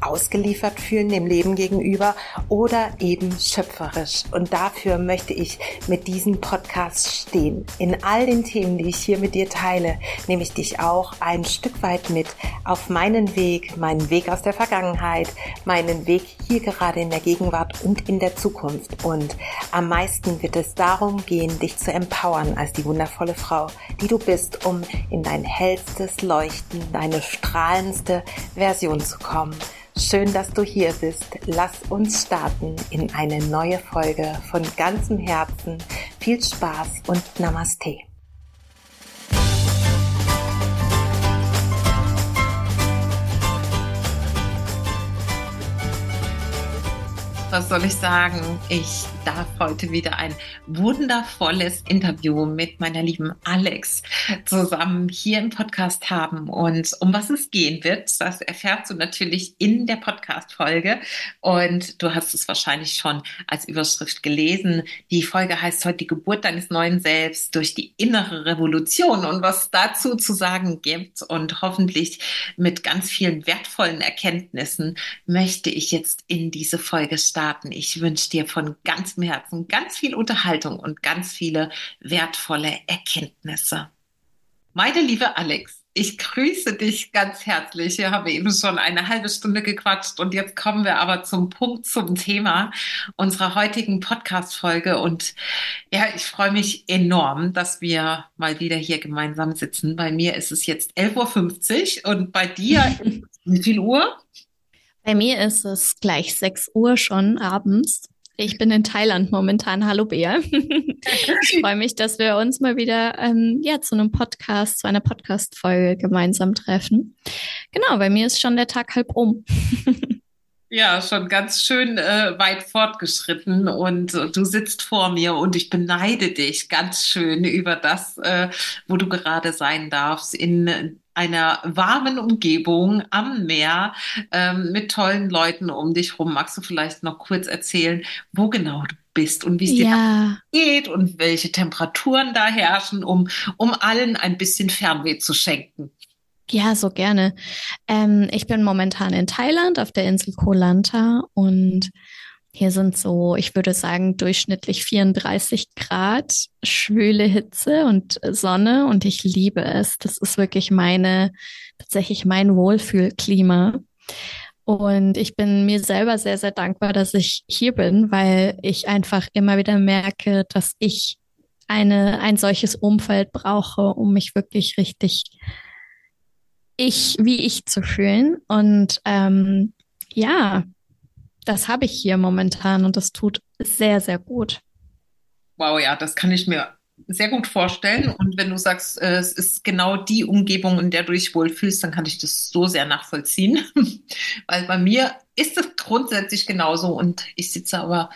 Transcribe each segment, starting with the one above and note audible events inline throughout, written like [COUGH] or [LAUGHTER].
ausgeliefert fühlen dem Leben gegenüber oder eben schöpferisch. Und dafür möchte ich mit diesem Podcast stehen. In all den Themen, die ich hier mit dir teile, nehme ich dich auch ein Stück weit mit auf meinen Weg, meinen Weg aus der Vergangenheit, meinen Weg hier gerade in der Gegenwart und in der Zukunft. Und am meisten wird es darum gehen, dich zu empowern als die wundervolle Frau, die du bist, um in dein hellstes Leuchten, deine strahlendste Version zu kommen. Schön, dass du hier bist. Lass uns starten in eine neue Folge von ganzem Herzen. Viel Spaß und Namaste. was soll ich sagen? Ich darf heute wieder ein wundervolles Interview mit meiner lieben Alex zusammen hier im Podcast haben. Und um was es gehen wird, das erfährst du natürlich in der Podcast-Folge. Und du hast es wahrscheinlich schon als Überschrift gelesen. Die Folge heißt heute die Geburt deines neuen Selbst durch die innere Revolution und was dazu zu sagen gibt. Und hoffentlich mit ganz vielen wertvollen Erkenntnissen möchte ich jetzt in diese Folge starten. Ich wünsche dir von ganzem Herzen ganz viel Unterhaltung und ganz viele wertvolle Erkenntnisse. Meine liebe Alex, ich grüße dich ganz herzlich. Wir haben eben schon eine halbe Stunde gequatscht und jetzt kommen wir aber zum Punkt, zum Thema unserer heutigen Podcast-Folge. Und ja, ich freue mich enorm, dass wir mal wieder hier gemeinsam sitzen. Bei mir ist es jetzt 11.50 Uhr und bei dir [LAUGHS] wie viel Uhr? Bei mir ist es gleich 6 Uhr schon abends. Ich bin in Thailand momentan. Hallo Bea. [LAUGHS] ich freue mich, dass wir uns mal wieder ähm, ja, zu einem Podcast, zu einer Podcast-Folge gemeinsam treffen. Genau, bei mir ist schon der Tag halb um. [LAUGHS] Ja, schon ganz schön äh, weit fortgeschritten und äh, du sitzt vor mir und ich beneide dich ganz schön über das, äh, wo du gerade sein darfst in einer warmen Umgebung am Meer ähm, mit tollen Leuten um dich rum. Magst du vielleicht noch kurz erzählen, wo genau du bist und wie es ja. dir geht und welche Temperaturen da herrschen, um, um allen ein bisschen Fernweh zu schenken? Ja, so gerne. Ähm, ich bin momentan in Thailand auf der Insel Koh Lanta und hier sind so, ich würde sagen, durchschnittlich 34 Grad, schwüle Hitze und Sonne und ich liebe es. Das ist wirklich meine, tatsächlich mein Wohlfühlklima. Und ich bin mir selber sehr, sehr dankbar, dass ich hier bin, weil ich einfach immer wieder merke, dass ich eine, ein solches Umfeld brauche, um mich wirklich richtig ich, wie ich zu fühlen. Und ähm, ja, das habe ich hier momentan und das tut sehr, sehr gut. Wow, ja, das kann ich mir sehr gut vorstellen. Und wenn du sagst, äh, es ist genau die Umgebung, in der du dich wohlfühlst, dann kann ich das so sehr nachvollziehen. [LAUGHS] Weil bei mir ist es grundsätzlich genauso und ich sitze aber,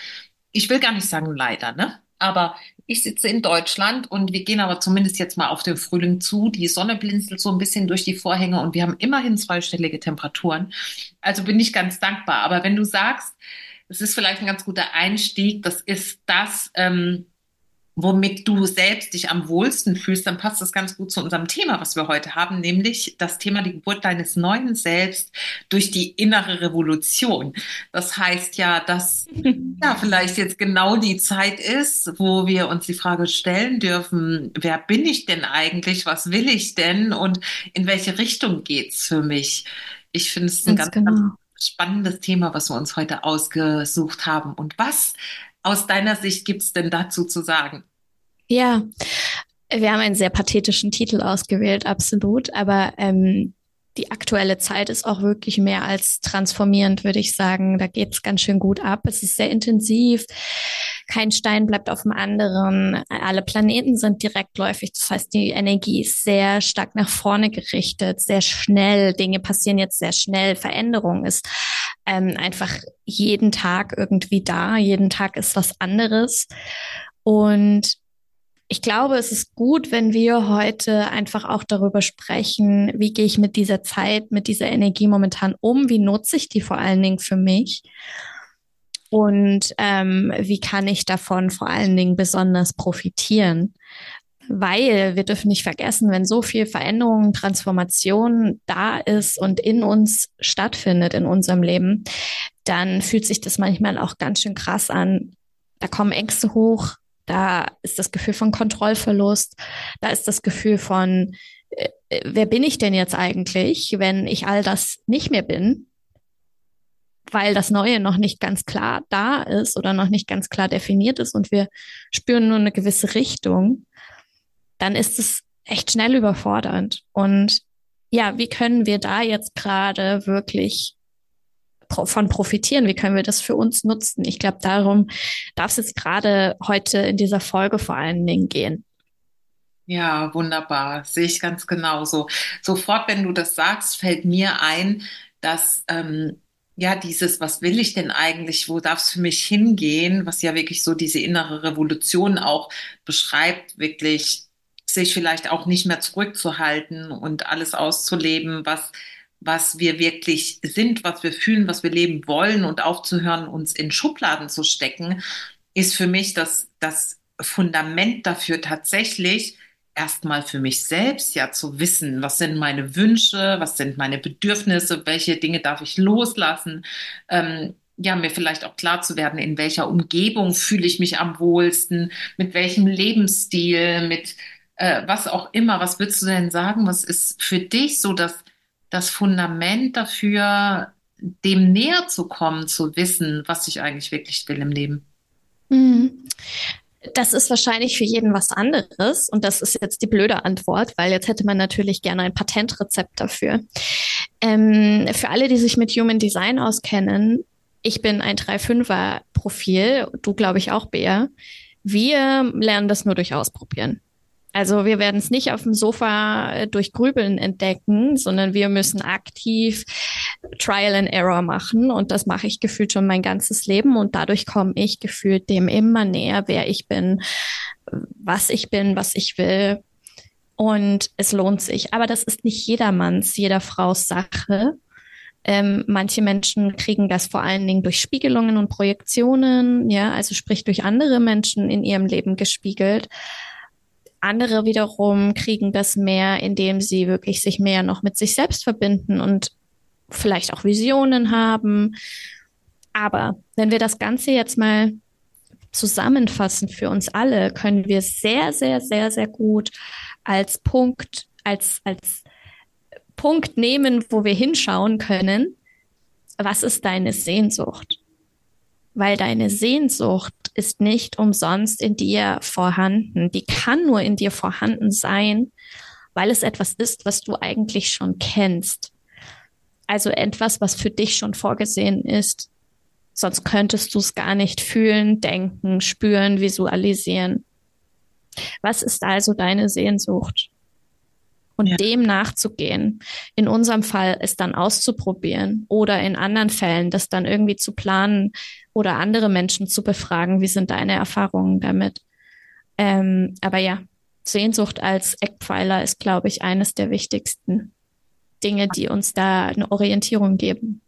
ich will gar nicht sagen leider, ne? Aber ich sitze in Deutschland und wir gehen aber zumindest jetzt mal auf den Frühling zu. Die Sonne blinzelt so ein bisschen durch die Vorhänge und wir haben immerhin zweistellige Temperaturen. Also bin ich ganz dankbar. Aber wenn du sagst, es ist vielleicht ein ganz guter Einstieg, das ist das, ähm, womit du selbst dich am wohlsten fühlst, dann passt das ganz gut zu unserem Thema, was wir heute haben, nämlich das Thema die Geburt deines neuen Selbst durch die innere Revolution. Das heißt ja, dass [LAUGHS] ja vielleicht jetzt genau die Zeit ist, wo wir uns die Frage stellen dürfen, wer bin ich denn eigentlich, was will ich denn und in welche Richtung geht's für mich? Ich finde es ein ganz, ganz, genau. ganz spannendes Thema, was wir uns heute ausgesucht haben. Und was aus deiner Sicht gibt es denn dazu zu sagen? Ja, Wir haben einen sehr pathetischen Titel ausgewählt, absolut. Aber ähm, die aktuelle Zeit ist auch wirklich mehr als transformierend, würde ich sagen. Da geht es ganz schön gut ab. Es ist sehr intensiv. Kein Stein bleibt auf dem anderen. Alle Planeten sind direktläufig. Das heißt, die Energie ist sehr stark nach vorne gerichtet, sehr schnell. Dinge passieren jetzt sehr schnell. Veränderung ist ähm, einfach jeden Tag irgendwie da. Jeden Tag ist was anderes. Und ich glaube, es ist gut, wenn wir heute einfach auch darüber sprechen, wie gehe ich mit dieser Zeit, mit dieser Energie momentan um, wie nutze ich die vor allen Dingen für mich und ähm, wie kann ich davon vor allen Dingen besonders profitieren. Weil wir dürfen nicht vergessen, wenn so viel Veränderung, Transformation da ist und in uns stattfindet in unserem Leben, dann fühlt sich das manchmal auch ganz schön krass an. Da kommen Ängste hoch, da ist das Gefühl von Kontrollverlust, da ist das Gefühl von, äh, wer bin ich denn jetzt eigentlich, wenn ich all das nicht mehr bin, weil das Neue noch nicht ganz klar da ist oder noch nicht ganz klar definiert ist und wir spüren nur eine gewisse Richtung, dann ist es echt schnell überfordernd. Und ja, wie können wir da jetzt gerade wirklich von profitieren? Wie können wir das für uns nutzen? Ich glaube, darum darf es jetzt gerade heute in dieser Folge vor allen Dingen gehen. Ja, wunderbar. Sehe ich ganz genauso. Sofort, wenn du das sagst, fällt mir ein, dass ähm, ja dieses, was will ich denn eigentlich, wo darf es für mich hingehen, was ja wirklich so diese innere Revolution auch beschreibt, wirklich sich vielleicht auch nicht mehr zurückzuhalten und alles auszuleben, was was wir wirklich sind, was wir fühlen, was wir leben wollen und aufzuhören, uns in Schubladen zu stecken, ist für mich das, das Fundament dafür tatsächlich erstmal für mich selbst ja zu wissen, was sind meine Wünsche, was sind meine Bedürfnisse, welche Dinge darf ich loslassen. Ähm, ja, mir vielleicht auch klar zu werden, in welcher Umgebung fühle ich mich am wohlsten, mit welchem Lebensstil, mit äh, was auch immer. Was würdest du denn sagen? Was ist für dich so das das Fundament dafür, dem näher zu kommen, zu wissen, was ich eigentlich wirklich will im Leben? Mhm. Das ist wahrscheinlich für jeden was anderes. Und das ist jetzt die blöde Antwort, weil jetzt hätte man natürlich gerne ein Patentrezept dafür. Ähm, für alle, die sich mit Human Design auskennen, ich bin ein 3-5er Profil, du glaube ich auch, Bea. Wir lernen das nur durch Ausprobieren. Also wir werden es nicht auf dem Sofa äh, durch Grübeln entdecken, sondern wir müssen aktiv Trial and Error machen. Und das mache ich gefühlt schon mein ganzes Leben. Und dadurch komme ich gefühlt dem immer näher, wer ich bin, was ich bin, was ich will. Und es lohnt sich. Aber das ist nicht jedermanns, jeder Fraus Sache. Ähm, manche Menschen kriegen das vor allen Dingen durch Spiegelungen und Projektionen, ja, also sprich durch andere Menschen in ihrem Leben gespiegelt. Andere wiederum kriegen das mehr, indem sie wirklich sich mehr noch mit sich selbst verbinden und vielleicht auch Visionen haben. Aber wenn wir das Ganze jetzt mal zusammenfassen für uns alle, können wir sehr, sehr, sehr, sehr gut als Punkt, als, als Punkt nehmen, wo wir hinschauen können. Was ist deine Sehnsucht? Weil deine Sehnsucht ist nicht umsonst in dir vorhanden. Die kann nur in dir vorhanden sein, weil es etwas ist, was du eigentlich schon kennst. Also etwas, was für dich schon vorgesehen ist. Sonst könntest du es gar nicht fühlen, denken, spüren, visualisieren. Was ist also deine Sehnsucht? und ja. dem nachzugehen. In unserem Fall es dann auszuprobieren oder in anderen Fällen das dann irgendwie zu planen oder andere Menschen zu befragen, wie sind deine Erfahrungen damit. Ähm, aber ja, Sehnsucht als Eckpfeiler ist, glaube ich, eines der wichtigsten Dinge, die uns da eine Orientierung geben.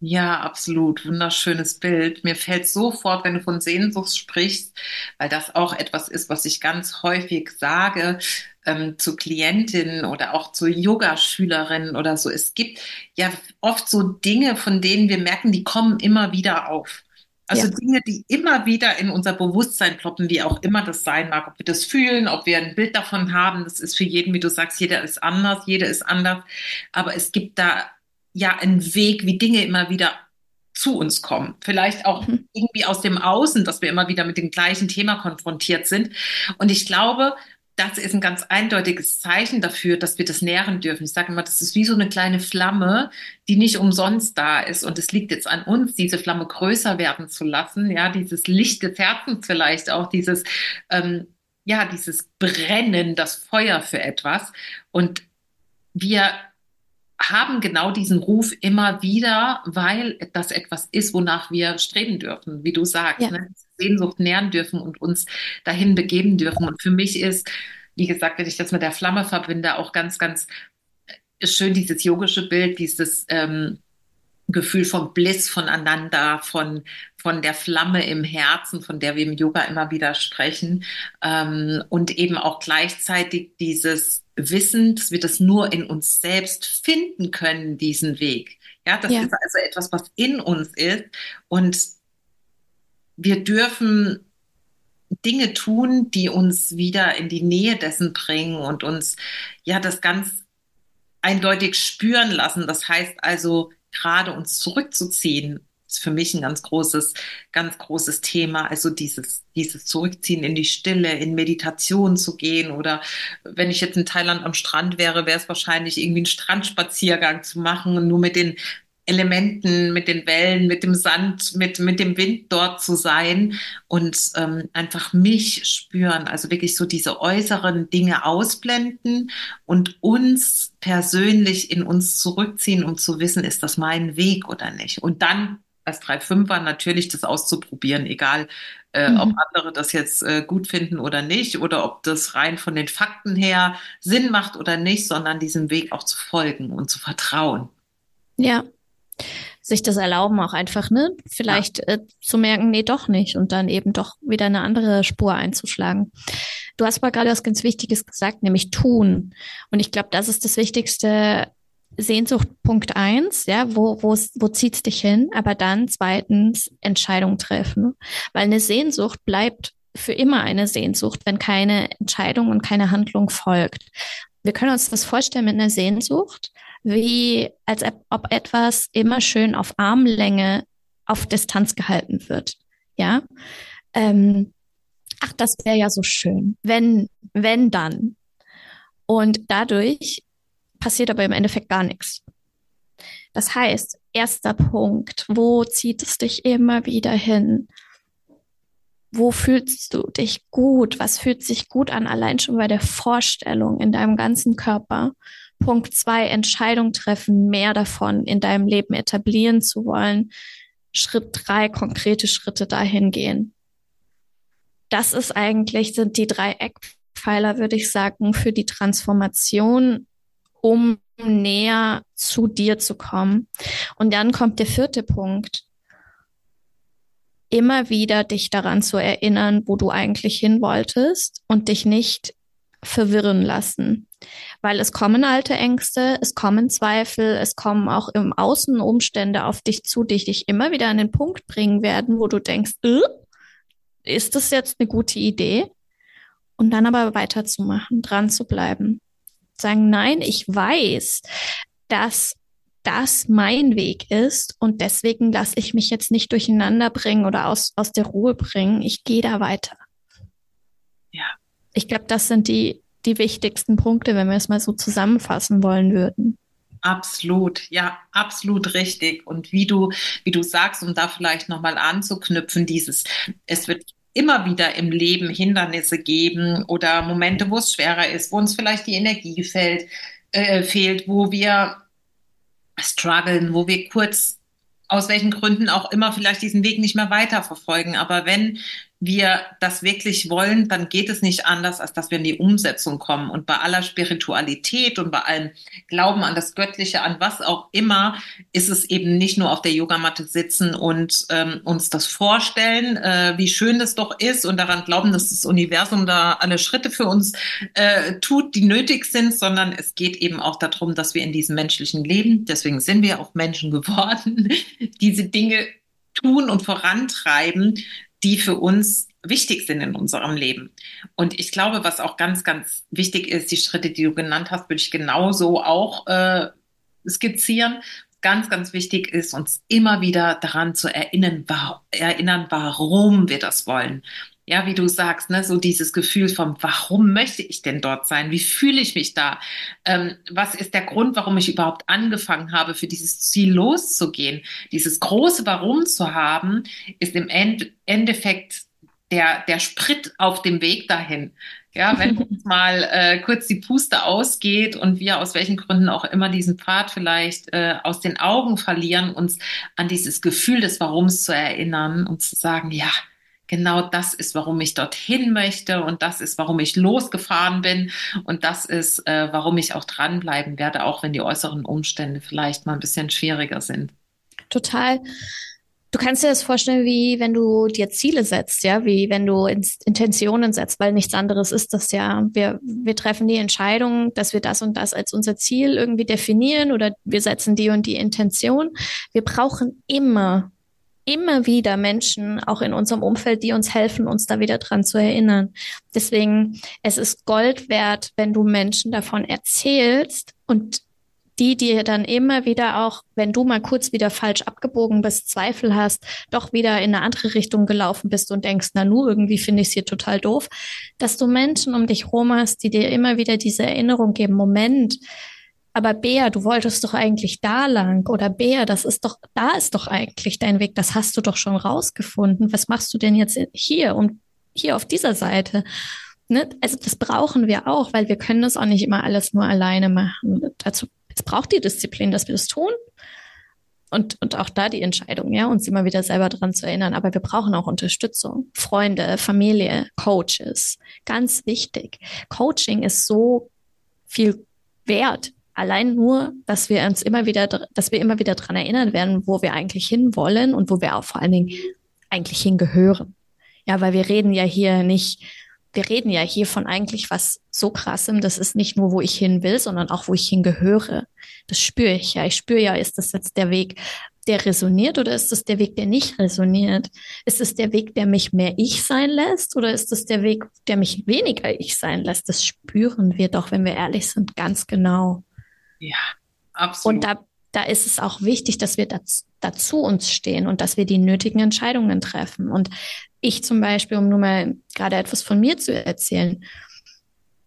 Ja, absolut. Wunderschönes Bild. Mir fällt sofort, wenn du von Sehnsucht sprichst, weil das auch etwas ist, was ich ganz häufig sage ähm, zu Klientinnen oder auch zu Yogaschülerinnen oder so. Es gibt ja oft so Dinge, von denen wir merken, die kommen immer wieder auf. Also ja. Dinge, die immer wieder in unser Bewusstsein ploppen, wie auch immer das sein mag, ob wir das fühlen, ob wir ein Bild davon haben, das ist für jeden, wie du sagst, jeder ist anders, jeder ist anders. Aber es gibt da ja ein Weg, wie Dinge immer wieder zu uns kommen. Vielleicht auch mhm. irgendwie aus dem Außen, dass wir immer wieder mit dem gleichen Thema konfrontiert sind. Und ich glaube, das ist ein ganz eindeutiges Zeichen dafür, dass wir das nähren dürfen. Ich sage immer, das ist wie so eine kleine Flamme, die nicht umsonst da ist. Und es liegt jetzt an uns, diese Flamme größer werden zu lassen. Ja, dieses Licht des Herzens vielleicht auch, dieses, ähm, ja, dieses Brennen, das Feuer für etwas. Und wir haben genau diesen Ruf immer wieder, weil das etwas ist, wonach wir streben dürfen, wie du sagst, ja. ne? Sehnsucht nähren dürfen und uns dahin begeben dürfen. Und für mich ist, wie gesagt, wenn ich das mit der Flamme verbinde, auch ganz, ganz schön dieses yogische Bild, dieses ähm, Gefühl von Bliss voneinander, von, von der Flamme im Herzen, von der wir im Yoga immer wieder sprechen. Ähm, und eben auch gleichzeitig dieses Wissen, dass wir das nur in uns selbst finden können, diesen Weg. Ja, das ja. ist also etwas, was in uns ist. Und wir dürfen Dinge tun, die uns wieder in die Nähe dessen bringen und uns ja das ganz eindeutig spüren lassen. Das heißt also, gerade uns zurückzuziehen, ist für mich ein ganz großes, ganz großes Thema. Also dieses, dieses Zurückziehen in die Stille, in Meditation zu gehen oder wenn ich jetzt in Thailand am Strand wäre, wäre es wahrscheinlich irgendwie ein Strandspaziergang zu machen und nur mit den Elementen, mit den Wellen, mit dem Sand, mit, mit dem Wind dort zu sein und ähm, einfach mich spüren. Also wirklich so diese äußeren Dinge ausblenden und uns persönlich in uns zurückziehen, um zu wissen, ist das mein Weg oder nicht. Und dann als 3-5er natürlich das auszuprobieren, egal äh, mhm. ob andere das jetzt äh, gut finden oder nicht oder ob das rein von den Fakten her Sinn macht oder nicht, sondern diesem Weg auch zu folgen und zu vertrauen. Ja, sich das erlauben auch einfach, ne? Vielleicht ja. äh, zu merken, nee, doch nicht und dann eben doch wieder eine andere Spur einzuschlagen. Du hast aber gerade was ganz Wichtiges gesagt, nämlich tun. Und ich glaube, das ist das Wichtigste. Sehnsucht Punkt eins, ja, wo, wo, wo zieht's dich hin? Aber dann zweitens Entscheidung treffen. Weil eine Sehnsucht bleibt für immer eine Sehnsucht, wenn keine Entscheidung und keine Handlung folgt. Wir können uns das vorstellen mit einer Sehnsucht wie als ob etwas immer schön auf Armlänge auf Distanz gehalten wird. Ja. Ähm, ach, das wäre ja so schön. Wenn, wenn dann. Und dadurch passiert aber im Endeffekt gar nichts. Das heißt, erster Punkt, wo zieht es dich immer wieder hin? Wo fühlst du dich gut? Was fühlt sich gut an? Allein schon bei der Vorstellung in deinem ganzen Körper. Punkt zwei, Entscheidung treffen, mehr davon in deinem Leben etablieren zu wollen. Schritt drei, konkrete Schritte dahin gehen. Das ist eigentlich, sind die drei Eckpfeiler, würde ich sagen, für die Transformation, um näher zu dir zu kommen. Und dann kommt der vierte Punkt. Immer wieder dich daran zu erinnern, wo du eigentlich hin wolltest und dich nicht verwirren lassen. Weil es kommen alte Ängste, es kommen Zweifel, es kommen auch im Außen Umstände auf dich zu, die dich immer wieder an den Punkt bringen werden, wo du denkst, äh, ist das jetzt eine gute Idee? Und dann aber weiterzumachen, dran zu bleiben. Sagen, nein, ich weiß, dass das mein Weg ist und deswegen lasse ich mich jetzt nicht durcheinander bringen oder aus, aus der Ruhe bringen. Ich gehe da weiter. Ja, ich glaube, das sind die, die wichtigsten Punkte, wenn wir es mal so zusammenfassen wollen würden. Absolut, ja, absolut richtig. Und wie du, wie du sagst, um da vielleicht nochmal anzuknüpfen, dieses, es wird immer wieder im Leben Hindernisse geben oder Momente, wo es schwerer ist, wo uns vielleicht die Energie fällt, äh, fehlt, wo wir strugglen, wo wir kurz aus welchen Gründen auch immer vielleicht diesen Weg nicht mehr weiterverfolgen. Aber wenn wir das wirklich wollen, dann geht es nicht anders, als dass wir in die Umsetzung kommen. Und bei aller Spiritualität und bei allem Glauben an das Göttliche, an was auch immer, ist es eben nicht nur auf der Yogamatte sitzen und ähm, uns das vorstellen, äh, wie schön das doch ist und daran glauben, dass das Universum da alle Schritte für uns äh, tut, die nötig sind, sondern es geht eben auch darum, dass wir in diesem menschlichen Leben, deswegen sind wir auch Menschen geworden, [LAUGHS] diese Dinge tun und vorantreiben, die für uns wichtig sind in unserem Leben. Und ich glaube, was auch ganz, ganz wichtig ist, die Schritte, die du genannt hast, würde ich genauso auch äh, skizzieren. Ganz, ganz wichtig ist, uns immer wieder daran zu erinnern, war, erinnern, warum wir das wollen. Ja, wie du sagst, ne, so dieses Gefühl von, warum möchte ich denn dort sein? Wie fühle ich mich da? Ähm, was ist der Grund, warum ich überhaupt angefangen habe, für dieses Ziel loszugehen? Dieses große Warum zu haben, ist im End Endeffekt der, der Sprit auf dem Weg dahin. Ja, wenn [LAUGHS] uns mal äh, kurz die Puste ausgeht und wir aus welchen Gründen auch immer diesen Pfad vielleicht äh, aus den Augen verlieren, uns an dieses Gefühl des Warums zu erinnern und zu sagen, ja, genau das ist, warum ich dorthin möchte und das ist, warum ich losgefahren bin und das ist, äh, warum ich auch dranbleiben werde, auch wenn die äußeren Umstände vielleicht mal ein bisschen schwieriger sind. Total. Du kannst dir das vorstellen, wie wenn du dir Ziele setzt, ja, wie wenn du Intentionen setzt, weil nichts anderes ist das ja. Wir, wir treffen die Entscheidung, dass wir das und das als unser Ziel irgendwie definieren oder wir setzen die und die Intention. Wir brauchen immer immer wieder Menschen, auch in unserem Umfeld, die uns helfen, uns da wieder dran zu erinnern. Deswegen, es ist Gold wert, wenn du Menschen davon erzählst und die dir dann immer wieder auch, wenn du mal kurz wieder falsch abgebogen bist, Zweifel hast, doch wieder in eine andere Richtung gelaufen bist und denkst, na nu, irgendwie finde ich es hier total doof, dass du Menschen um dich rum hast, die dir immer wieder diese Erinnerung geben, Moment, aber Bea, du wolltest doch eigentlich da lang oder Bea, das ist doch, da ist doch eigentlich dein Weg, das hast du doch schon rausgefunden. Was machst du denn jetzt hier und hier auf dieser Seite? Ne? Also das brauchen wir auch, weil wir können das auch nicht immer alles nur alleine machen. Dazu, es braucht die Disziplin, dass wir das tun. Und, und auch da die Entscheidung, ja, uns immer wieder selber dran zu erinnern. Aber wir brauchen auch Unterstützung. Freunde, Familie, Coaches. Ganz wichtig. Coaching ist so viel wert allein nur, dass wir uns immer wieder, dass wir immer wieder dran erinnern werden, wo wir eigentlich hinwollen und wo wir auch vor allen Dingen eigentlich hingehören. Ja, weil wir reden ja hier nicht, wir reden ja hier von eigentlich was so krassem. Das ist nicht nur, wo ich hin will, sondern auch, wo ich hingehöre. Das spüre ich ja. Ich spüre ja, ist das jetzt der Weg, der resoniert oder ist es der Weg, der nicht resoniert? Ist es der Weg, der mich mehr ich sein lässt oder ist es der Weg, der mich weniger ich sein lässt? Das spüren wir doch, wenn wir ehrlich sind, ganz genau. Ja, absolut. Und da, da ist es auch wichtig, dass wir das, dazu uns stehen und dass wir die nötigen Entscheidungen treffen. Und ich zum Beispiel, um nur mal gerade etwas von mir zu erzählen,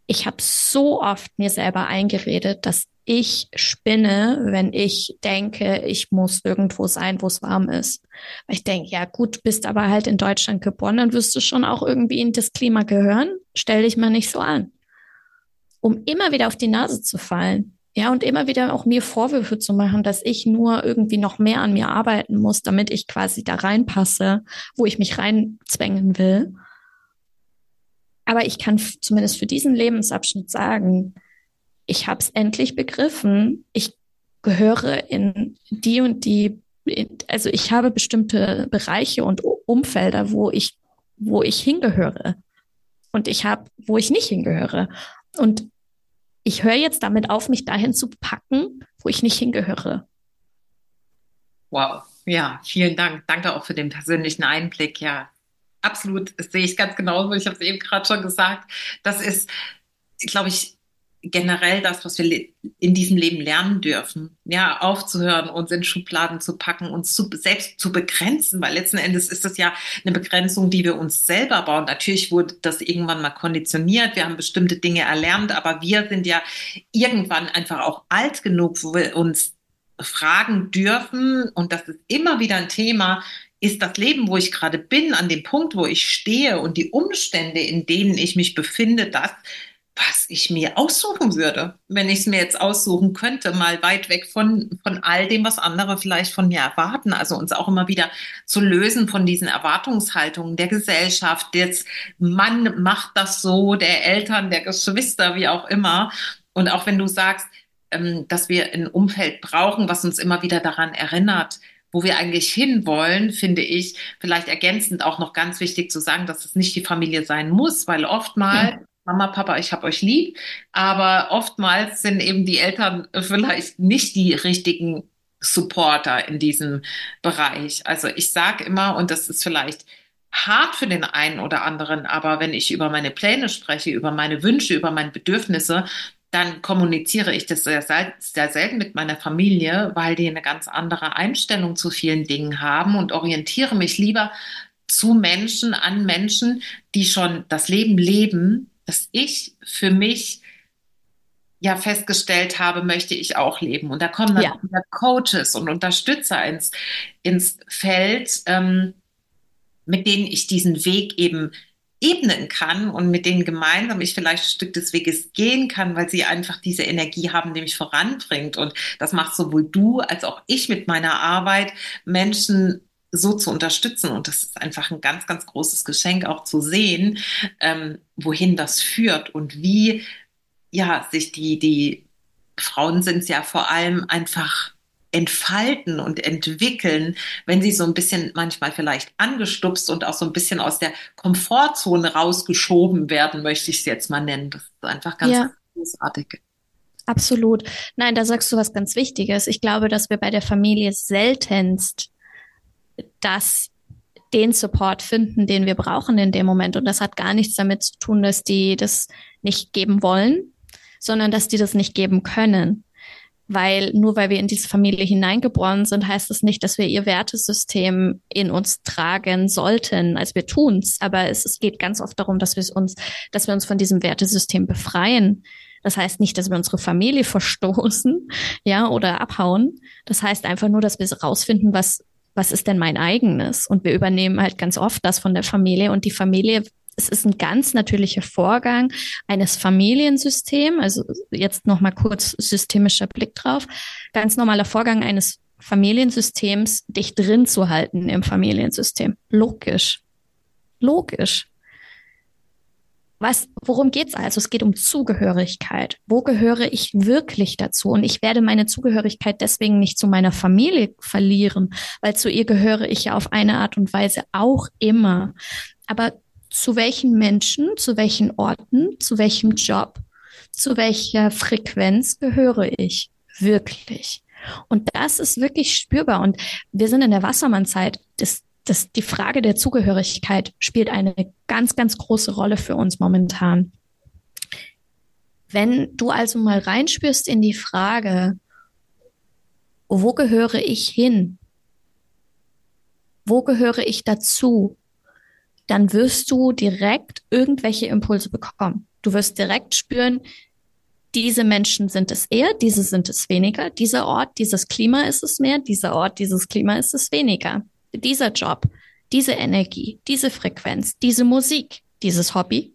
ich habe so oft mir selber eingeredet, dass ich spinne, wenn ich denke, ich muss irgendwo sein, wo es warm ist. Weil ich denke, ja gut, bist aber halt in Deutschland geboren, dann wirst du schon auch irgendwie in das Klima gehören. Stell dich mal nicht so an. Um immer wieder auf die Nase zu fallen. Ja, und immer wieder auch mir Vorwürfe zu machen, dass ich nur irgendwie noch mehr an mir arbeiten muss, damit ich quasi da reinpasse, wo ich mich reinzwängen will. Aber ich kann zumindest für diesen Lebensabschnitt sagen, ich habe es endlich begriffen. Ich gehöre in die und die, also ich habe bestimmte Bereiche und Umfelder, wo ich, wo ich hingehöre. Und ich habe, wo ich nicht hingehöre. Und ich höre jetzt damit auf, mich dahin zu packen, wo ich nicht hingehöre. Wow, ja, vielen Dank. Danke auch für den persönlichen Einblick. Ja, absolut, das sehe ich ganz genauso. Ich habe es eben gerade schon gesagt. Das ist, glaube ich, generell das, was wir in diesem Leben lernen dürfen. Ja, aufzuhören, uns in Schubladen zu packen, uns zu, selbst zu begrenzen, weil letzten Endes ist das ja eine Begrenzung, die wir uns selber bauen. Natürlich wurde das irgendwann mal konditioniert. Wir haben bestimmte Dinge erlernt, aber wir sind ja irgendwann einfach auch alt genug, wo wir uns fragen dürfen. Und das ist immer wieder ein Thema. Ist das Leben, wo ich gerade bin, an dem Punkt, wo ich stehe und die Umstände, in denen ich mich befinde, das, was ich mir aussuchen würde, wenn ich es mir jetzt aussuchen könnte, mal weit weg von, von all dem, was andere vielleicht von mir erwarten. Also uns auch immer wieder zu lösen von diesen Erwartungshaltungen der Gesellschaft. Jetzt Mann macht das so, der Eltern, der Geschwister, wie auch immer. Und auch wenn du sagst, ähm, dass wir ein Umfeld brauchen, was uns immer wieder daran erinnert, wo wir eigentlich hinwollen, finde ich vielleicht ergänzend auch noch ganz wichtig zu sagen, dass es nicht die Familie sein muss, weil oftmals ja Mama, Papa, ich habe euch lieb. Aber oftmals sind eben die Eltern vielleicht nicht die richtigen Supporter in diesem Bereich. Also ich sage immer, und das ist vielleicht hart für den einen oder anderen, aber wenn ich über meine Pläne spreche, über meine Wünsche, über meine Bedürfnisse, dann kommuniziere ich das sehr, sehr selten mit meiner Familie, weil die eine ganz andere Einstellung zu vielen Dingen haben und orientiere mich lieber zu Menschen, an Menschen, die schon das Leben leben, das ich für mich ja festgestellt habe, möchte ich auch leben. Und da kommen dann ja. Coaches und Unterstützer ins, ins Feld, ähm, mit denen ich diesen Weg eben ebnen kann und mit denen gemeinsam ich vielleicht ein Stück des Weges gehen kann, weil sie einfach diese Energie haben, die mich voranbringt. Und das macht sowohl du als auch ich mit meiner Arbeit, Menschen so zu unterstützen. Und das ist einfach ein ganz, ganz großes Geschenk, auch zu sehen, ähm, wohin das führt und wie ja sich die, die Frauen sind ja vor allem einfach entfalten und entwickeln, wenn sie so ein bisschen manchmal vielleicht angestupst und auch so ein bisschen aus der Komfortzone rausgeschoben werden, möchte ich es jetzt mal nennen. Das ist einfach ganz ja. großartig. Absolut. Nein, da sagst du was ganz Wichtiges. Ich glaube, dass wir bei der Familie seltenst das den Support finden, den wir brauchen in dem Moment. Und das hat gar nichts damit zu tun, dass die das nicht geben wollen, sondern dass die das nicht geben können weil nur weil wir in diese Familie hineingeboren sind, heißt das nicht, dass wir ihr Wertesystem in uns tragen sollten. Also wir tun's, aber es, es geht ganz oft darum, dass wir uns, dass wir uns von diesem Wertesystem befreien. Das heißt nicht, dass wir unsere Familie [LAUGHS] verstoßen, ja, oder abhauen. Das heißt einfach nur, dass wir rausfinden, was was ist denn mein eigenes? Und wir übernehmen halt ganz oft das von der Familie und die Familie es ist ein ganz natürlicher Vorgang eines Familiensystems, also jetzt nochmal kurz systemischer Blick drauf, ganz normaler Vorgang eines Familiensystems, dich drin zu halten im Familiensystem. Logisch. Logisch. Was, worum geht's also? Es geht um Zugehörigkeit. Wo gehöre ich wirklich dazu? Und ich werde meine Zugehörigkeit deswegen nicht zu meiner Familie verlieren, weil zu ihr gehöre ich ja auf eine Art und Weise auch immer. Aber zu welchen Menschen, zu welchen Orten, zu welchem Job, zu welcher Frequenz gehöre ich wirklich. Und das ist wirklich spürbar. Und wir sind in der Wassermannzeit. Das, das, die Frage der Zugehörigkeit spielt eine ganz, ganz große Rolle für uns momentan. Wenn du also mal reinspürst in die Frage, wo gehöre ich hin? Wo gehöre ich dazu? dann wirst du direkt irgendwelche Impulse bekommen. Du wirst direkt spüren, diese Menschen sind es eher, diese sind es weniger, dieser Ort, dieses Klima ist es mehr, dieser Ort, dieses Klima ist es weniger. Dieser Job, diese Energie, diese Frequenz, diese Musik, dieses Hobby,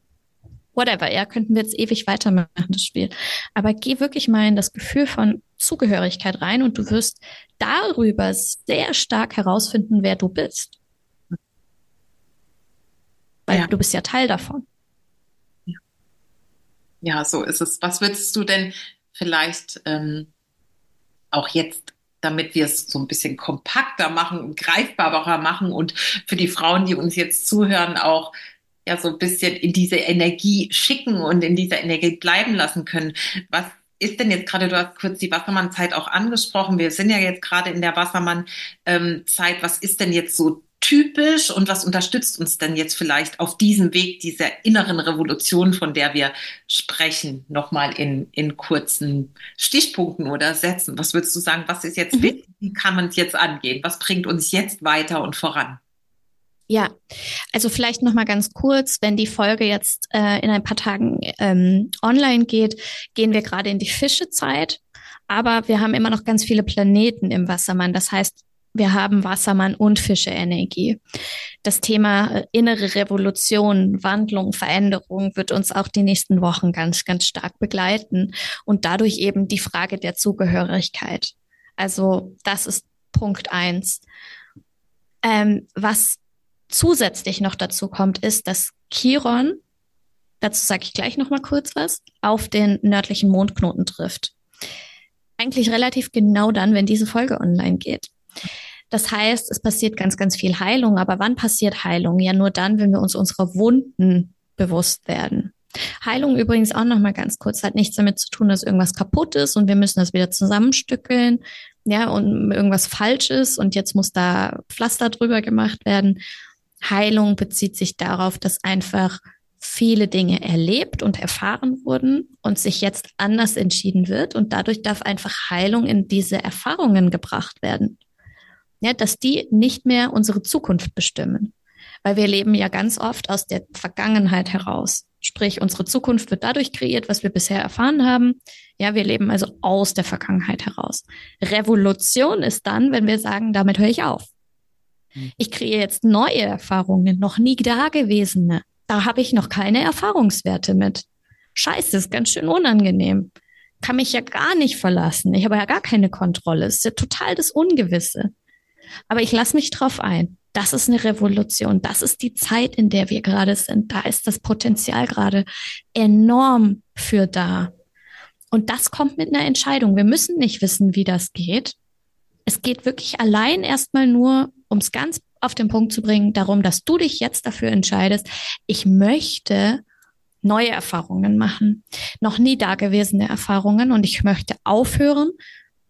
whatever. Ja, könnten wir jetzt ewig weitermachen, das Spiel. Aber geh wirklich mal in das Gefühl von Zugehörigkeit rein und du wirst darüber sehr stark herausfinden, wer du bist. Weil ja. du bist ja Teil davon. Ja. ja, so ist es. Was würdest du denn vielleicht ähm, auch jetzt damit wir es so ein bisschen kompakter machen greifbarer machen und für die Frauen, die uns jetzt zuhören, auch ja so ein bisschen in diese Energie schicken und in dieser Energie bleiben lassen können. Was ist denn jetzt gerade, du hast kurz die Wassermann-Zeit auch angesprochen, wir sind ja jetzt gerade in der Wassermann-Zeit, was ist denn jetzt so typisch und was unterstützt uns denn jetzt vielleicht auf diesem Weg dieser inneren Revolution, von der wir sprechen, nochmal in, in kurzen Stichpunkten oder Sätzen? Was würdest du sagen, was ist jetzt mhm. Wie kann man es jetzt angehen? Was bringt uns jetzt weiter und voran? Ja, also vielleicht noch mal ganz kurz, wenn die Folge jetzt äh, in ein paar Tagen ähm, online geht, gehen wir gerade in die Fischezeit, aber wir haben immer noch ganz viele Planeten im Wassermann. Das heißt, wir haben Wassermann und Fische-Energie. Das Thema äh, innere Revolution, Wandlung, Veränderung wird uns auch die nächsten Wochen ganz, ganz stark begleiten und dadurch eben die Frage der Zugehörigkeit. Also das ist Punkt eins. Ähm, was zusätzlich noch dazu kommt, ist, dass Chiron, dazu sage ich gleich noch mal kurz was, auf den nördlichen Mondknoten trifft. Eigentlich relativ genau dann, wenn diese Folge online geht. Das heißt, es passiert ganz, ganz viel Heilung. Aber wann passiert Heilung? Ja, nur dann, wenn wir uns unserer Wunden bewusst werden. Heilung übrigens auch noch mal ganz kurz hat nichts damit zu tun, dass irgendwas kaputt ist und wir müssen das wieder zusammenstückeln, ja, und irgendwas falsch ist und jetzt muss da Pflaster drüber gemacht werden. Heilung bezieht sich darauf, dass einfach viele Dinge erlebt und erfahren wurden und sich jetzt anders entschieden wird und dadurch darf einfach Heilung in diese Erfahrungen gebracht werden ja, dass die nicht mehr unsere Zukunft bestimmen. Weil wir leben ja ganz oft aus der Vergangenheit heraus. Sprich, unsere Zukunft wird dadurch kreiert, was wir bisher erfahren haben. Ja, wir leben also aus der Vergangenheit heraus. Revolution ist dann, wenn wir sagen, damit höre ich auf. Hm. Ich kreiere jetzt neue Erfahrungen, noch nie dagewesene. Da habe ich noch keine Erfahrungswerte mit. Scheiße, ist ganz schön unangenehm. Kann mich ja gar nicht verlassen. Ich habe ja gar keine Kontrolle. Es ist ja total das Ungewisse. Aber ich lasse mich drauf ein. Das ist eine Revolution. Das ist die Zeit, in der wir gerade sind. Da ist das Potenzial gerade enorm für da. Und das kommt mit einer Entscheidung. Wir müssen nicht wissen, wie das geht. Es geht wirklich allein erstmal nur, um es ganz auf den Punkt zu bringen, darum, dass du dich jetzt dafür entscheidest, ich möchte neue Erfahrungen machen, noch nie dagewesene Erfahrungen und ich möchte aufhören,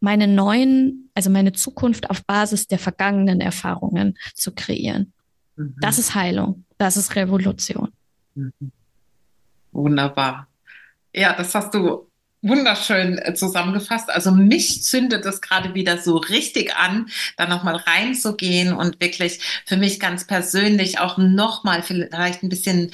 meine neuen, also meine Zukunft auf Basis der vergangenen Erfahrungen zu kreieren. Mhm. Das ist Heilung, das ist Revolution. Mhm. Wunderbar. Ja, das hast du wunderschön äh, zusammengefasst. Also mich zündet es gerade wieder so richtig an, da nochmal reinzugehen und wirklich für mich ganz persönlich auch nochmal vielleicht ein bisschen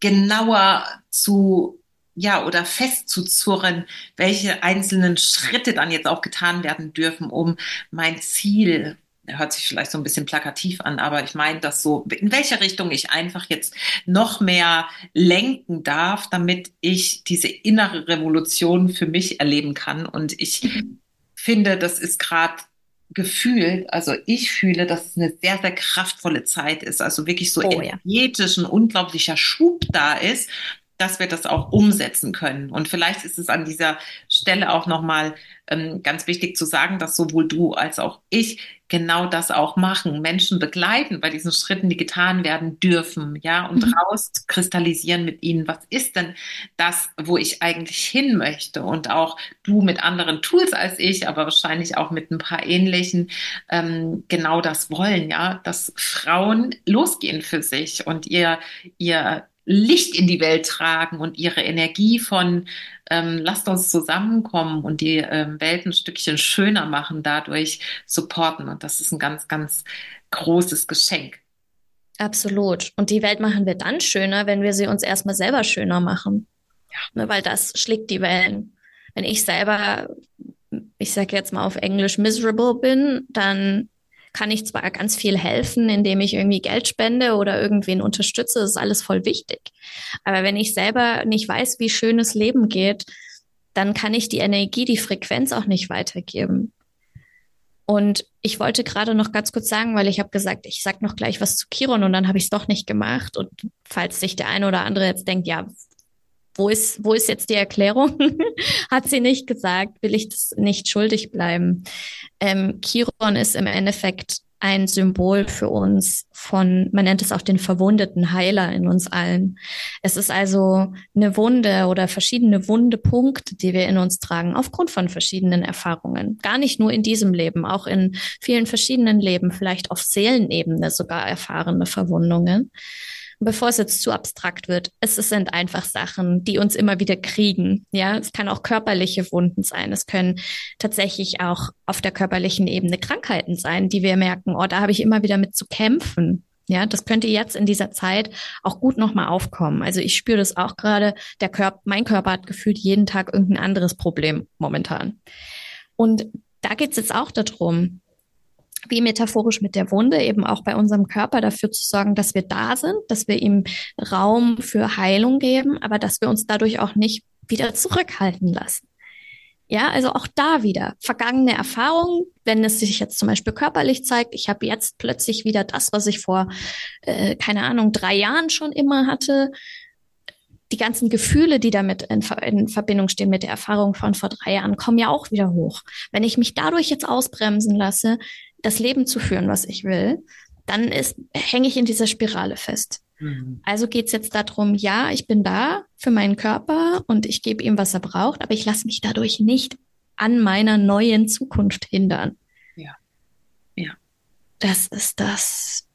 genauer zu ja, oder festzuzurren, welche einzelnen Schritte dann jetzt auch getan werden dürfen, um mein Ziel, hört sich vielleicht so ein bisschen plakativ an, aber ich meine das so, in welche Richtung ich einfach jetzt noch mehr lenken darf, damit ich diese innere Revolution für mich erleben kann. Und ich finde, das ist gerade gefühlt, also ich fühle, dass es eine sehr, sehr kraftvolle Zeit ist, also wirklich so oh, energetisch ja. ein unglaublicher Schub da ist, dass wir das auch umsetzen können. Und vielleicht ist es an dieser Stelle auch nochmal ähm, ganz wichtig zu sagen, dass sowohl du als auch ich genau das auch machen, Menschen begleiten bei diesen Schritten, die getan werden dürfen, ja, und mhm. rauskristallisieren mit ihnen, was ist denn das, wo ich eigentlich hin möchte und auch du mit anderen Tools als ich, aber wahrscheinlich auch mit ein paar ähnlichen, ähm, genau das wollen, ja, dass Frauen losgehen für sich und ihr, ihr Licht in die Welt tragen und ihre Energie von ähm, lasst uns zusammenkommen und die ähm, Welt ein Stückchen schöner machen, dadurch supporten. Und das ist ein ganz, ganz großes Geschenk. Absolut. Und die Welt machen wir dann schöner, wenn wir sie uns erstmal selber schöner machen. Ja. Ne, weil das schlägt die Wellen. Wenn ich selber, ich sage jetzt mal auf Englisch, miserable bin, dann kann ich zwar ganz viel helfen, indem ich irgendwie Geld spende oder irgendwen unterstütze, das ist alles voll wichtig. Aber wenn ich selber nicht weiß, wie schönes Leben geht, dann kann ich die Energie, die Frequenz auch nicht weitergeben. Und ich wollte gerade noch ganz kurz sagen, weil ich habe gesagt, ich sag noch gleich was zu Kiron und dann habe ich es doch nicht gemacht. Und falls sich der eine oder andere jetzt denkt, ja, wo ist, wo ist jetzt die Erklärung? [LAUGHS] Hat sie nicht gesagt, will ich das nicht schuldig bleiben. Ähm, Chiron ist im Endeffekt ein Symbol für uns von, man nennt es auch den verwundeten Heiler in uns allen. Es ist also eine Wunde oder verschiedene Wundepunkte, die wir in uns tragen, aufgrund von verschiedenen Erfahrungen. Gar nicht nur in diesem Leben, auch in vielen verschiedenen Leben, vielleicht auf Seelenebene sogar erfahrene Verwundungen bevor es jetzt zu abstrakt wird, es, es sind einfach Sachen, die uns immer wieder kriegen. Ja, es kann auch körperliche Wunden sein. Es können tatsächlich auch auf der körperlichen Ebene Krankheiten sein, die wir merken, oh, da habe ich immer wieder mit zu kämpfen. Ja, das könnte jetzt in dieser Zeit auch gut nochmal aufkommen. Also ich spüre das auch gerade. Der Körper, mein Körper hat gefühlt jeden Tag irgendein anderes Problem momentan. Und da geht es jetzt auch darum, wie metaphorisch mit der Wunde, eben auch bei unserem Körper dafür zu sorgen, dass wir da sind, dass wir ihm Raum für Heilung geben, aber dass wir uns dadurch auch nicht wieder zurückhalten lassen. Ja, also auch da wieder vergangene Erfahrungen, wenn es sich jetzt zum Beispiel körperlich zeigt, ich habe jetzt plötzlich wieder das, was ich vor, äh, keine Ahnung, drei Jahren schon immer hatte, die ganzen Gefühle, die damit in, in, Verbindung stehen mit der Erfahrung von vor drei Jahren, kommen ja auch wieder hoch. Wenn ich mich dadurch jetzt ausbremsen lasse, das Leben zu führen, was ich will, dann ist, hänge ich in dieser Spirale fest. Mhm. Also geht es jetzt darum, ja, ich bin da für meinen Körper und ich gebe ihm, was er braucht, aber ich lasse mich dadurch nicht an meiner neuen Zukunft hindern. Ja. Ja. Das ist das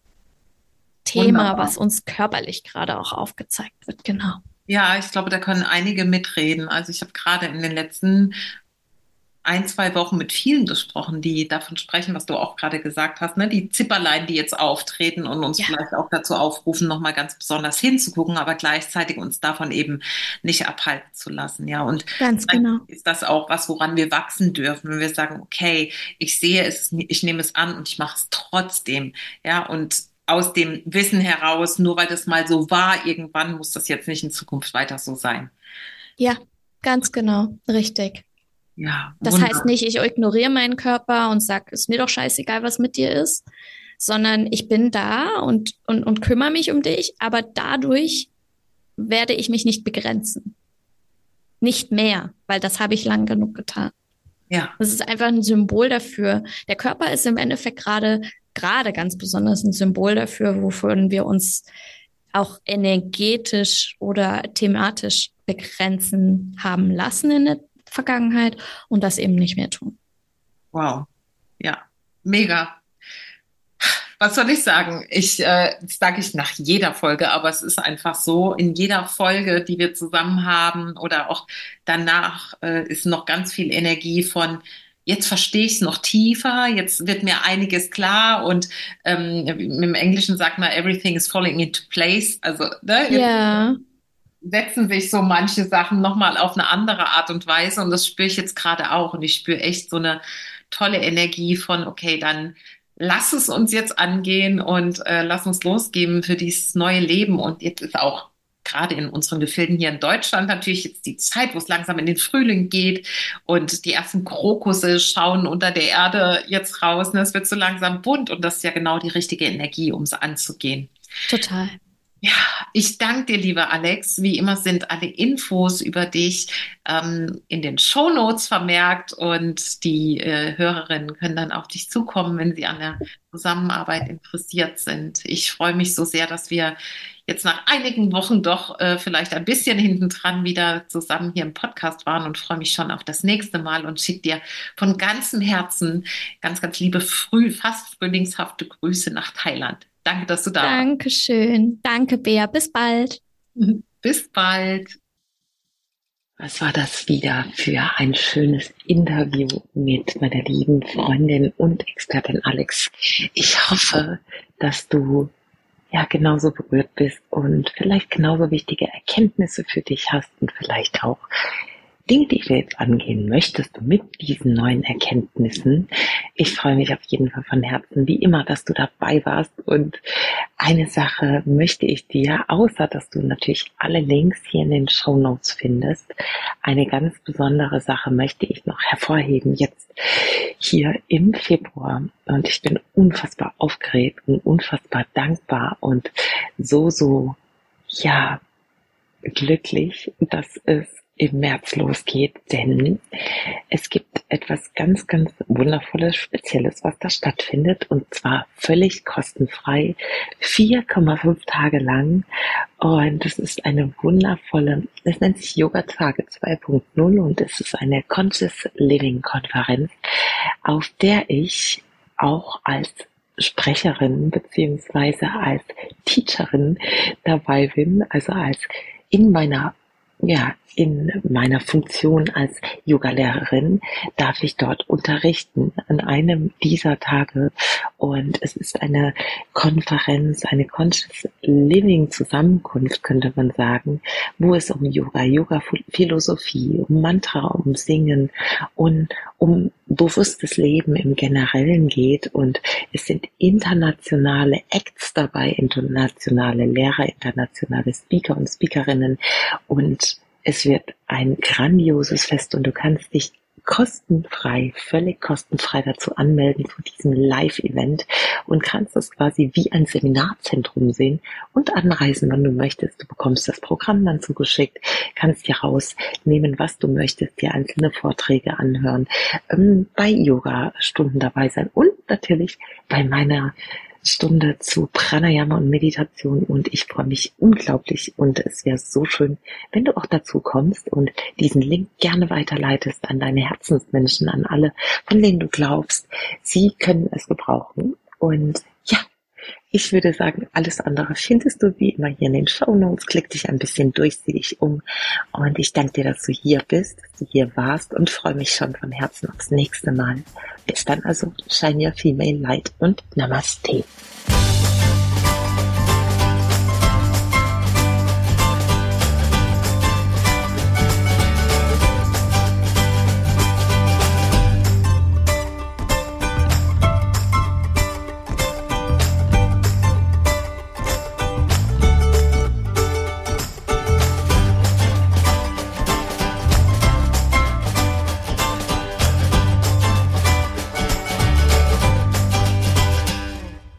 Thema, Wunderbar. was uns körperlich gerade auch aufgezeigt wird, genau. Ja, ich glaube, da können einige mitreden. Also ich habe gerade in den letzten ein, zwei Wochen mit vielen gesprochen, die davon sprechen, was du auch gerade gesagt hast, ne? die Zipperlein, die jetzt auftreten und uns ja. vielleicht auch dazu aufrufen, nochmal ganz besonders hinzugucken, aber gleichzeitig uns davon eben nicht abhalten zu lassen. Ja, und ganz genau. ist das auch was, woran wir wachsen dürfen, wenn wir sagen, okay, ich sehe es, ich nehme es an und ich mache es trotzdem. Ja, und aus dem Wissen heraus, nur weil das mal so war, irgendwann muss das jetzt nicht in Zukunft weiter so sein. Ja, ganz genau, richtig. Ja. Das wunderbar. heißt nicht, ich ignoriere meinen Körper und sage, ist mir doch scheißegal, was mit dir ist, sondern ich bin da und, und, und kümmere mich um dich, aber dadurch werde ich mich nicht begrenzen. Nicht mehr, weil das habe ich lang genug getan. Ja. Das ist einfach ein Symbol dafür. Der Körper ist im Endeffekt gerade, gerade ganz besonders ein Symbol dafür, wovon wir uns auch energetisch oder thematisch begrenzen haben lassen in der Vergangenheit und das eben nicht mehr tun. Wow. Ja, mega. Was soll ich sagen? Ich, äh, das sage ich nach jeder Folge, aber es ist einfach so, in jeder Folge, die wir zusammen haben oder auch danach, äh, ist noch ganz viel Energie von, jetzt verstehe ich es noch tiefer, jetzt wird mir einiges klar und ähm, im Englischen sagt man, everything is falling into place. Also, ne? Ja setzen sich so manche Sachen nochmal auf eine andere Art und Weise und das spüre ich jetzt gerade auch und ich spüre echt so eine tolle Energie von, okay, dann lass es uns jetzt angehen und äh, lass uns losgeben für dieses neue Leben und jetzt ist auch gerade in unseren Gefilden hier in Deutschland natürlich jetzt die Zeit, wo es langsam in den Frühling geht und die ersten Krokusse schauen unter der Erde jetzt raus. Ne? Es wird so langsam bunt und das ist ja genau die richtige Energie, um es anzugehen. Total. Ja, ich danke dir, lieber Alex. Wie immer sind alle Infos über dich ähm, in den Show Notes vermerkt und die äh, Hörerinnen können dann auf dich zukommen, wenn sie an der Zusammenarbeit interessiert sind. Ich freue mich so sehr, dass wir jetzt nach einigen Wochen doch äh, vielleicht ein bisschen hintendran wieder zusammen hier im Podcast waren und freue mich schon auf das nächste Mal und schicke dir von ganzem Herzen ganz, ganz liebe, früh, fast frühlingshafte Grüße nach Thailand. Danke, dass du da warst. Dankeschön. Danke, Bea. Bis bald. [LAUGHS] Bis bald. Was war das wieder für ein schönes Interview mit meiner lieben Freundin und Expertin Alex. Ich hoffe, dass du ja genauso berührt bist und vielleicht genauso wichtige Erkenntnisse für dich hast und vielleicht auch Dinge, die du jetzt angehen möchtest mit diesen neuen Erkenntnissen. Ich freue mich auf jeden Fall von Herzen, wie immer, dass du dabei warst. Und eine Sache möchte ich dir, außer dass du natürlich alle Links hier in den Show Notes findest, eine ganz besondere Sache möchte ich noch hervorheben jetzt hier im Februar. Und ich bin unfassbar aufgeregt und unfassbar dankbar und so, so, ja, glücklich, dass es im März losgeht, denn es gibt etwas ganz, ganz Wundervolles, Spezielles, was da stattfindet und zwar völlig kostenfrei, 4,5 Tage lang. Und es ist eine wundervolle, es nennt sich Yoga Tage 2.0 und es ist eine Conscious Living Konferenz, auf der ich auch als Sprecherin beziehungsweise als Teacherin dabei bin, also als in meiner ja, in meiner Funktion als Yogalehrerin darf ich dort unterrichten an einem dieser Tage. Und es ist eine Konferenz, eine Conscious Living Zusammenkunft, könnte man sagen, wo es um Yoga, Yoga-Philosophie, um Mantra, um Singen und um bewusstes Leben im Generellen geht. Und es sind internationale Acts dabei, internationale Lehrer, internationale Speaker und Speakerinnen und es wird ein grandioses Fest und du kannst dich kostenfrei, völlig kostenfrei dazu anmelden zu diesem Live-Event und kannst es quasi wie ein Seminarzentrum sehen und anreisen, wann du möchtest. Du bekommst das Programm dann zugeschickt, kannst dir rausnehmen, was du möchtest, dir einzelne Vorträge anhören, ähm, bei Yoga-Stunden dabei sein und natürlich bei meiner Stunde zu Pranayama und Meditation und ich freue mich unglaublich und es wäre so schön, wenn du auch dazu kommst und diesen Link gerne weiterleitest an deine Herzensmenschen, an alle, von denen du glaubst, sie können es gebrauchen. Und Ich würde sagen, alles andere findest du wie immer hier in den Show Notes. Klick dich ein bisschen durch, sieh dich um. Und ich danke dir, dass du hier bist, dass du hier warst und freue mich schon von Herzen aufs nächste Mal. Bis dann also, Shine Your Female Light und Namaste.